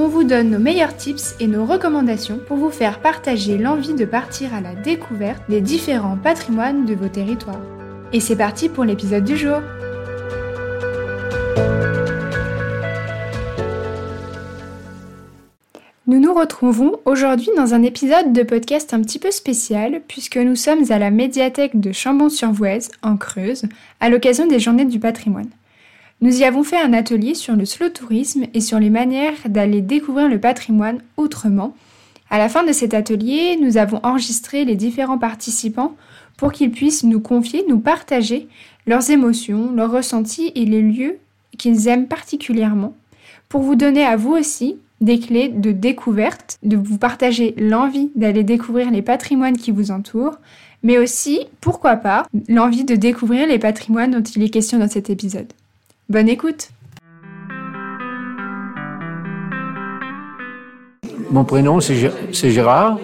on vous donne nos meilleurs tips et nos recommandations pour vous faire partager l'envie de partir à la découverte des différents patrimoines de vos territoires. Et c'est parti pour l'épisode du jour Nous nous retrouvons aujourd'hui dans un épisode de podcast un petit peu spécial puisque nous sommes à la médiathèque de Chambon-sur-Voueize, en Creuse, à l'occasion des Journées du patrimoine. Nous y avons fait un atelier sur le slow tourisme et sur les manières d'aller découvrir le patrimoine autrement. À la fin de cet atelier, nous avons enregistré les différents participants pour qu'ils puissent nous confier, nous partager leurs émotions, leurs ressentis et les lieux qu'ils aiment particulièrement, pour vous donner à vous aussi des clés de découverte, de vous partager l'envie d'aller découvrir les patrimoines qui vous entourent, mais aussi, pourquoi pas, l'envie de découvrir les patrimoines dont il est question dans cet épisode. Bonne écoute Mon prénom, c'est Gérard.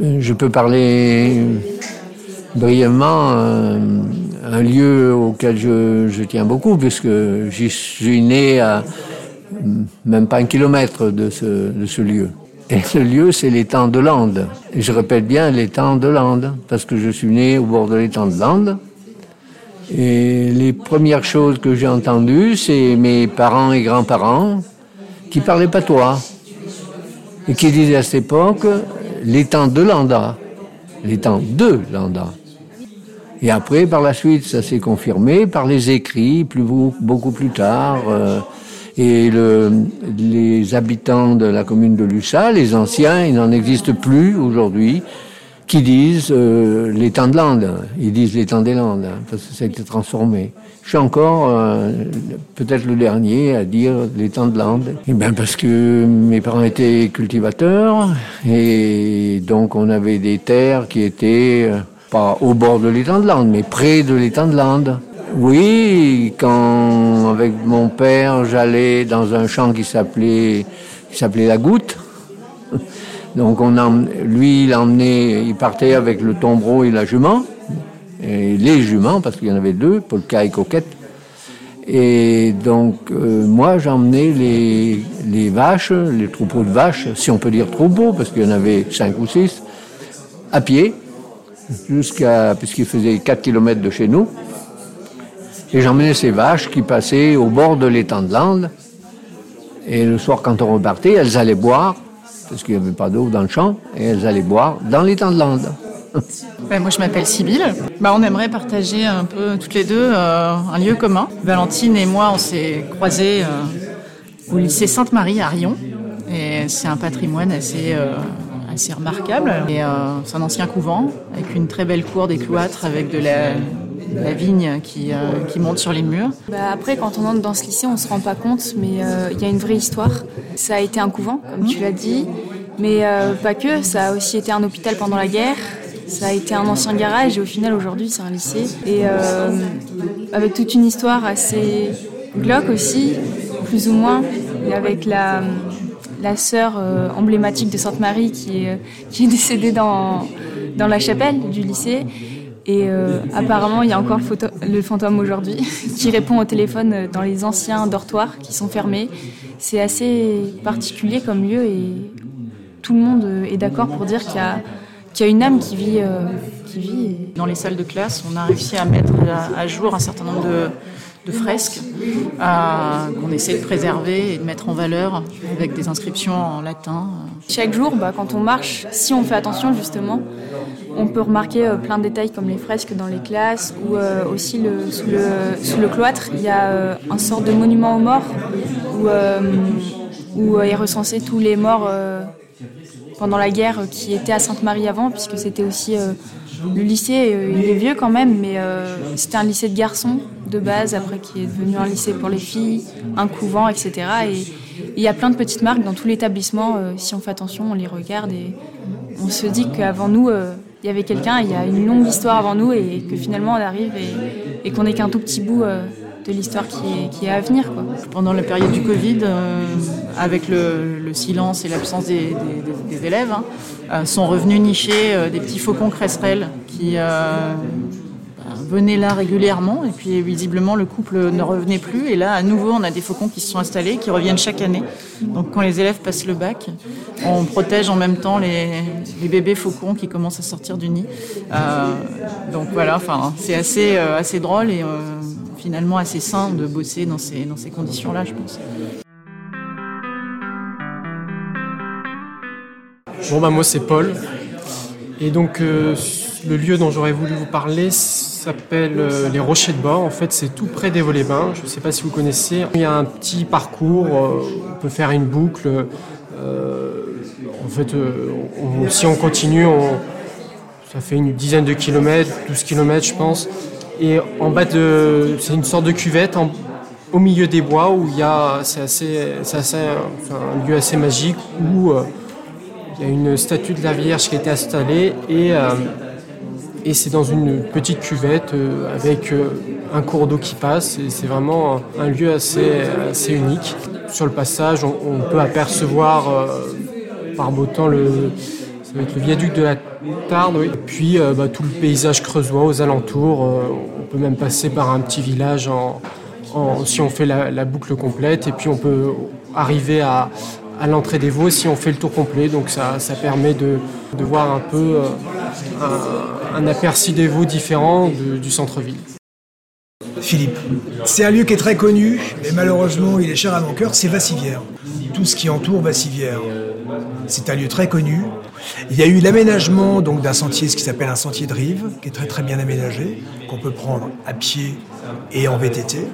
Je peux parler brièvement euh, un lieu auquel je, tiens beaucoup, puisque j'y suis né à même pas un kilomètre de ce, de ce lieu. Et ce lieu, c'est l'étang de Landes. Et je répète bien l'étang de Landes, parce que je suis né au bord de l'étang de Landes. Et les premières choses que j'ai entendues, c'est mes parents et grands-parents qui parlaient patois et qui disaient à cette époque l'étang de Landa, l'étang de Landa. Et après, par la suite, ça s'est confirmé par les écrits, beaucoup plus tard. Euh, et le, les habitants de la commune de Lussa, les anciens, ils n'en existent plus aujourd'hui qui disent euh, l'étang de Landes. Ils disent l'étang des Landes, hein, parce que ça a été transformé. Je suis encore euh, peut-être le dernier à dire l'étang de Landes. Et eh bien parce que mes parents étaient cultivateurs et donc on avait des terres qui étaient euh, pas au bord de l'étang de Landes, mais près de l'étang de Landes. Oui, quand avec mon père j'allais dans un champ qui s'appelait qui s'appelait la Goutte. Donc on lui, il emmené, il partait avec le tombereau et la jument, et les juments, parce qu'il y en avait deux, Polka et Coquette. Et donc euh, moi j'emmenais les, vaches, les troupeaux de vaches, si on peut dire troupeaux, parce qu'il y en avait cinq ou six, à pied, jusqu'à, puisqu'il faisait 4 km de chez nous. Et j'emmenais ces vaches qui passaient au bord de l'étang de Landes. Et le soir, quand on repartait, elles allaient boire parce qu'il n'y avait pas d'eau dans le champ, et elles allaient boire dans les temps de lande. Ben, moi, je m'appelle Sybille. Ben, on aimerait partager un peu toutes les deux euh, un lieu commun. Valentine et moi, on s'est croisés euh, au lycée Sainte-Marie à Rion. Et c'est un patrimoine assez, euh, assez remarquable. C'est un ancien couvent avec une très belle cour des cloîtres avec de la, la vigne qui, euh, qui, monte sur les murs. Bah après, quand on entre dans ce lycée, on ne se rend pas compte, mais euh, il y a une vraie histoire. Ça a été un couvent, comme tu l'as dit, mais euh, pas que. Ça a aussi été un hôpital pendant la guerre. Ça a été un ancien garage et au final, aujourd'hui, c'est un lycée. Et avec toute une histoire assez glauque aussi, plus ou moins, avec la, la sœur emblématique de Sainte-Marie qui est, qui est décédée dans, dans la chapelle du lycée. Et euh, apparemment, il y a encore le, fantôme aujourd'hui qui répond au téléphone euh, dans les anciens dortoirs qui sont fermés. C'est assez particulier comme lieu et tout le monde euh, est d'accord pour dire qu'il y, a une âme qui vit. qui vit Dans les salles de classe, on a réussi à mettre à jour un certain nombre de, de fresques qu'on essaie de préserver et de mettre en valeur avec des inscriptions en latin. Chaque jour, bah, quand on marche, si on fait attention justement, on peut remarquer euh, plein de détails comme les fresques dans les classes ou euh, aussi le, sous, le, cloître, il y a euh, un sort de monument aux morts où est recensé tous les morts pendant la guerre qui étaient à Sainte-Marie avant, puisque c'était aussi le lycée, il est vieux quand même, mais c'était un lycée de garçons de base, après qui est devenu un lycée pour les filles, un couvent, etc. Et, Il y a plein de petites marques dans tout l'établissement. si on fait attention, on les regarde et on se dit qu'avant nous, il y avait quelqu'un, il y a une longue histoire avant nous et que finalement on arrive et, qu'on n'est qu'un tout petit bout de l'histoire qui est, à venir. Pendant la période du Covid, euh, avec le, silence et l'absence des, élèves, hein, euh, sont revenus nicher euh, des petits faucons cresserelles qui venaient là régulièrement. Et puis visiblement le couple ne revenait plus. Et là à nouveau on a des faucons qui se sont installés qui reviennent chaque année. Donc quand les élèves passent le bac on protège en même temps les, bébés faucons qui commencent à sortir du nid. Donc voilà c'est assez assez drôle et finalement assez sain de bosser dans ces, dans ces conditions-là, je pense. Bon, bah, moi, c'est Paul. Et donc, euh, le lieu dont j'aurais voulu vous parler s'appelle euh, les Rochers de Bord. En fait, c'est tout près des volets bains Je ne sais pas si vous connaissez. Il y a un petit parcours, euh, on peut faire une boucle. en fait, si on continue, ça fait une dizaine de kilomètres, 12 kilomètres, je pense. Et en bas de. C'est une sorte de cuvette au milieu des bois où il y a. C'est assez, assez un lieu assez magique où euh, il y a une statue de la Vierge qui a été installée et, euh, et c'est dans une petite cuvette euh, avec un cours d'eau qui passe. Et c'est vraiment un lieu assez, assez unique. Sur le passage, on, peut apercevoir par beau temps le, viaduc de la Tarde, oui. Et puis bah, tout le paysage creusois aux alentours peut même passer par un petit village si on fait la, boucle complète. Et puis on peut arriver à, l'entrée des Vaux si on fait le tour complet. Donc ça, permet de, voir un peu euh, un, aperçu des Vaux différent du centre-ville. Philippe, c'est un lieu qui est très connu, mais malheureusement il est cher à mon cœur, c'est Vassivière. Tout ce qui entoure Vassivière. C'est un lieu très connu. Il y a eu l'aménagement donc d'un sentier, ce qui s'appelle un sentier de rive, qui est très très bien aménagé, qu'on peut prendre à pied et en VTT.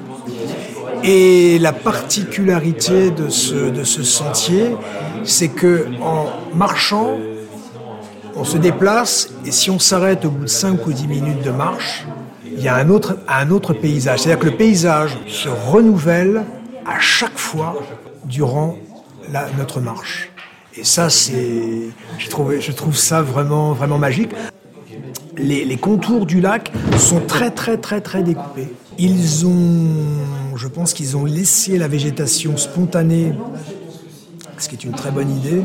Et la particularité de ce, de ce sentier, c'est que en marchant, on se déplace et si on s'arrête au bout de 5 ou 10 minutes de marche, il y a un autre, un autre paysage. C'est-à-dire que le paysage se renouvelle à chaque fois durant notre marche. Et ça, c'est, je trouve, ça vraiment, vraiment magique. Les, contours du lac sont très, très, très, très découpés. Ils ont, je pense qu'ils ont laissé la végétation spontanée, ce qui est une très bonne idée,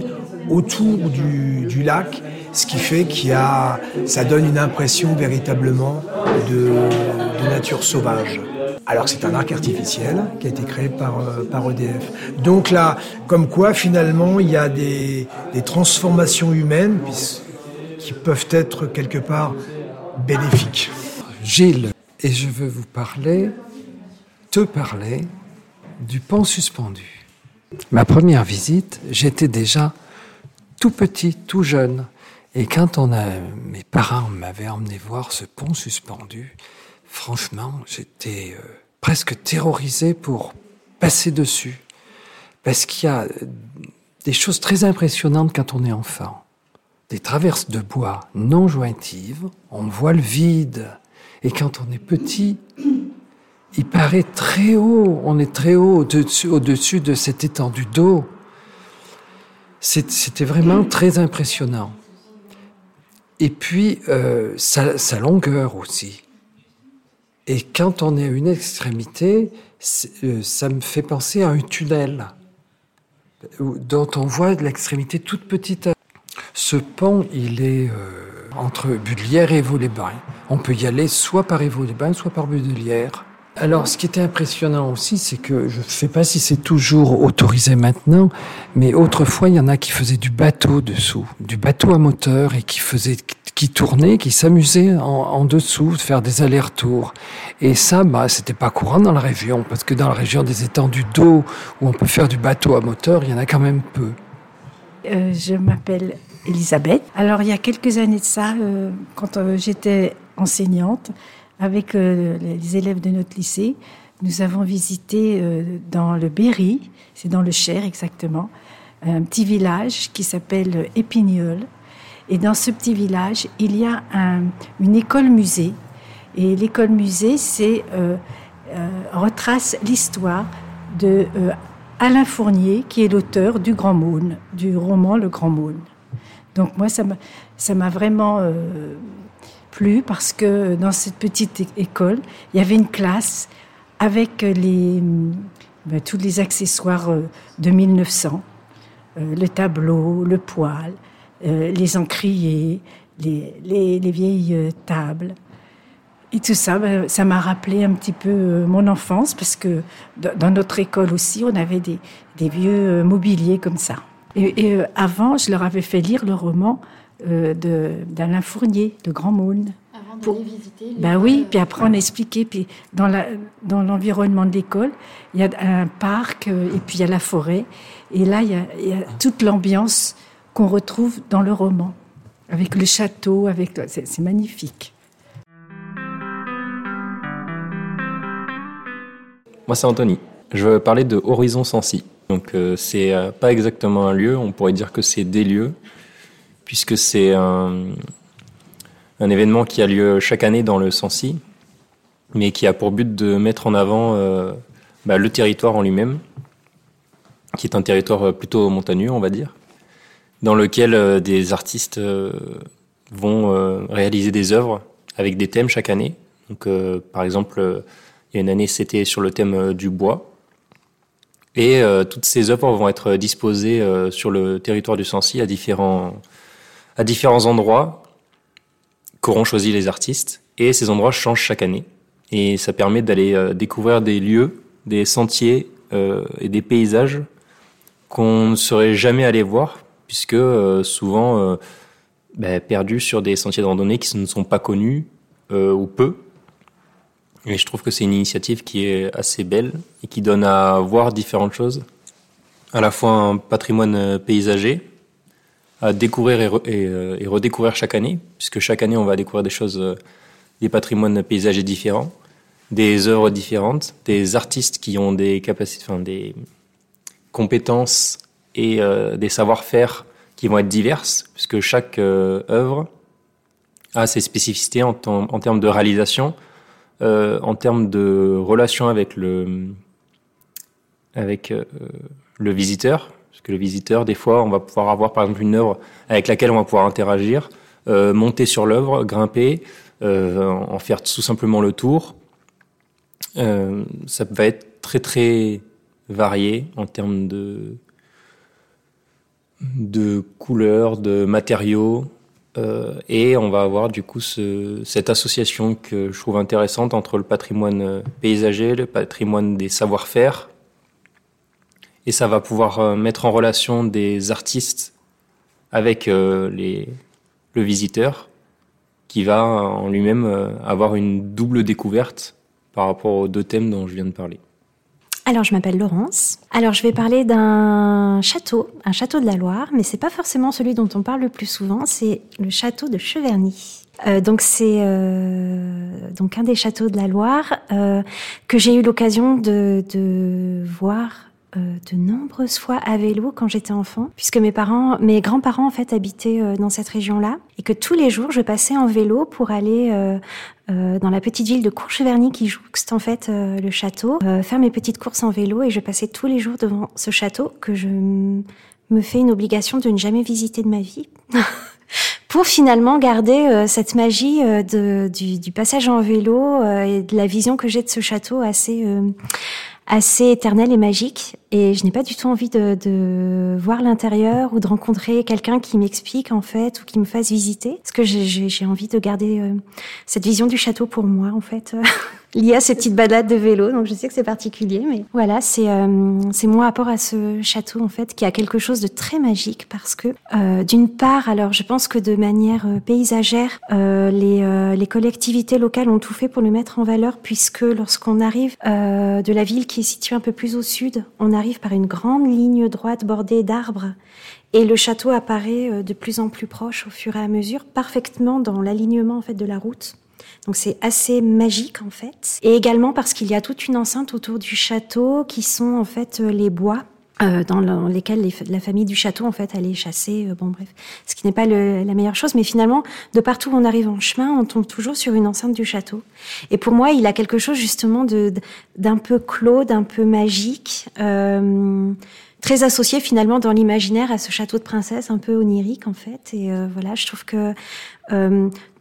autour du, lac, ce qui fait qu'il y a, ça donne une impression véritablement de nature sauvage alors c'est un arc artificiel qui a été créé par, euh, EDF. Donc là, comme quoi finalement il y a des, transformations humaines qui peuvent être quelque part bénéfiques. Gilles, et je veux vous parler, te parler du pont suspendu. Ma première visite, j'étais déjà tout petit, tout jeune. Et quand mes parents m'avaient emmené voir ce pont suspendu, franchement, j'étais euh, presque terrorisé pour passer dessus. Parce qu'il y a des choses très impressionnantes quand on est enfant. Des traverses de bois non jointives, on voit le vide. Et quand on est petit, il paraît très haut, on est très haut au-dessus, de cette étendue d'eau. C'était vraiment très impressionnant. Et puis, euh, sa longueur aussi. Et quand on est à une extrémité, euh, ça me fait penser à un tunnel dont on voit l'extrémité toute petite. Ce pont, il est euh, entre Budelière et Vaux-les-Bains. On peut y aller soit par Évaux-les-Bains, soit par Budelière. Alors, ce qui était impressionnant aussi, c'est que je ne sais pas si c'est toujours autorisé maintenant, mais autrefois, il y en a qui faisaient du bateau dessous, du bateau à moteur et qui faisaient, qui tournaient, qui s'amusaient en, dessous, de faire des allers-retours. Et ça, bah, c'était pas courant dans la région, parce que dans la région des étendues d'eau où on peut faire du bateau à moteur, il y en a quand même peu. Euh, je m'appelle Elisabeth. Alors, il y a quelques années de ça, euh, quand euh, j'étais enseignante, avec les élèves de notre lycée, nous avons visité dans le Berry, c'est dans le Cher exactement, un petit village qui s'appelle Épigneul. Et dans ce petit village, il y a une école-musée. Et l'école-musée, c'est euh, retrace l'histoire de Alain Fournier, qui est l'auteur du Grand Maune, du roman Le Grand Maune. Donc moi, ça m'a, vraiment euh, plu parce que dans cette petite école, il y avait une classe avec ben, tous les accessoires euh, de 1900, euh, le tableau, le poêle, les encriers, les, les, les vieilles tables. Et tout ça, ben, ça m'a rappelé un petit peu euh, mon enfance, parce que dans notre école aussi, on avait des, des vieux euh, mobiliers comme ça. Et, euh, avant, je leur avais fait lire le roman d'Alain Fournier, de Grand. Avant d'aller visiter les... Ben oui, puis après on expliquait, puis dans l'environnement dans de l'école, il y a un parc, et puis il y a la forêt, et là, il y a, il y a toute l'ambiance qu'on retrouve dans le roman, avec le château, avec c'est magnifique. Moi, c'est Anthony. Je veux parler de Horizon Sensi. Donc, euh, c'est euh, pas exactement un lieu, on pourrait dire que c'est des lieux, puisque c'est un, événement qui a lieu chaque année dans le Sensi, mais qui a pour but de mettre en avant euh, bah, le territoire en lui-même, qui est un territoire plutôt montagneux, on va dire, dans lequel euh, des artistes euh, vont réaliser des œuvres avec des thèmes chaque année. Donc, par exemple, il y a une année, c'était sur le thème euh, du bois. Et euh, toutes ces œuvres vont être disposées euh, sur le territoire du Sancy à différents, à différents endroits qu'auront choisi les artistes. Et ces endroits changent chaque année. Et ça permet d'aller découvrir des lieux, des sentiers et des paysages qu'on ne serait jamais allé voir, puisque souvent ben, perdus sur des sentiers de randonnée qui ne sont pas connus ou peu. Et je trouve que c'est une initiative qui est assez belle et qui donne à voir différentes choses. À la fois un patrimoine euh, paysager, à découvrir euh, et, redécouvrir chaque année, puisque chaque année on va découvrir des choses, euh, des patrimoines paysagers différents, des œuvres différentes, des artistes qui ont des capacités, enfin des compétences et des savoir-faire qui vont être diverses, puisque chaque œuvre a ses spécificités en, termes de réalisation, euh, en termes de relation avec le avec euh, le visiteur, parce que le visiteur, des fois, on va pouvoir avoir par exemple une œuvre avec laquelle on va pouvoir interagir, euh, monter sur l'œuvre, grimper, en faire tout simplement le tour. ça va être très très varié en termes de de couleurs, de matériaux, euh, et on va avoir du coup ce, cette association que je trouve intéressante entre le patrimoine euh, paysager, le patrimoine des savoir-faire. Et ça va pouvoir euh, mettre en relation des artistes avec les, le visiteur qui va en lui-même avoir une double découverte par rapport aux deux thèmes dont je viens de parler. Alors, je m'appelle Laurence. Alors, je vais parler d'un château, un château de la Loire, mais c'est pas forcément celui dont on parle le plus souvent, c'est le château de Cheverny. Euh, donc c'est euh, donc un des châteaux de la Loire euh, que j'ai eu l'occasion de, de voir euh, de nombreuses fois à vélo quand j'étais enfant, puisque mes parents, mes grands-parents en fait habitaient euh, dans cette région-là, et que tous les jours je passais en vélo pour aller euh, dans la petite ville de Courcheverny qui jouxte en fait le château, faire mes petites courses en vélo, et je passais tous les jours devant ce château que je me fais une obligation de ne jamais visiter de ma vie. pour finalement garder cette magie de, du, du, passage en vélo et de la vision que j'ai de ce château assez assez éternel et magique. Et je n'ai pas du tout envie de, de voir l'intérieur ou de rencontrer quelqu'un qui m'explique en fait ou qui me fasse visiter. Parce que j'ai envie de garder euh, cette vision du château pour moi en fait. lié à ces petites balades de vélo. Donc je sais que c'est particulier, mais voilà, c'est euh, mon rapport à ce château en fait qui a quelque chose de très magique parce que euh, d'une part, alors je pense que de manière euh, paysagère, euh, les, euh, les collectivités locales ont tout fait pour le mettre en valeur puisque lorsqu'on arrive de la ville qui est située un peu plus au sud, on arrive par une grande ligne droite bordée d'arbres et le château apparaît de plus en plus proche au fur et à mesure, parfaitement dans l'alignement en fait de la route. Donc c'est assez magique en fait. Et également parce qu'il y a toute une enceinte autour du château qui sont en fait euh, les bois euh, dans lesquels la famille du château en fait allait chasser. Euh, bon bref, ce qui n'est pas la meilleure chose, mais finalement, de partout où on arrive en chemin, on tombe toujours sur une enceinte du château. Et pour moi, il a quelque chose justement de d'un peu clos, d'un peu magique. Très associé finalement dans l'imaginaire à ce château de princesse un peu onirique en fait et voilà je trouve que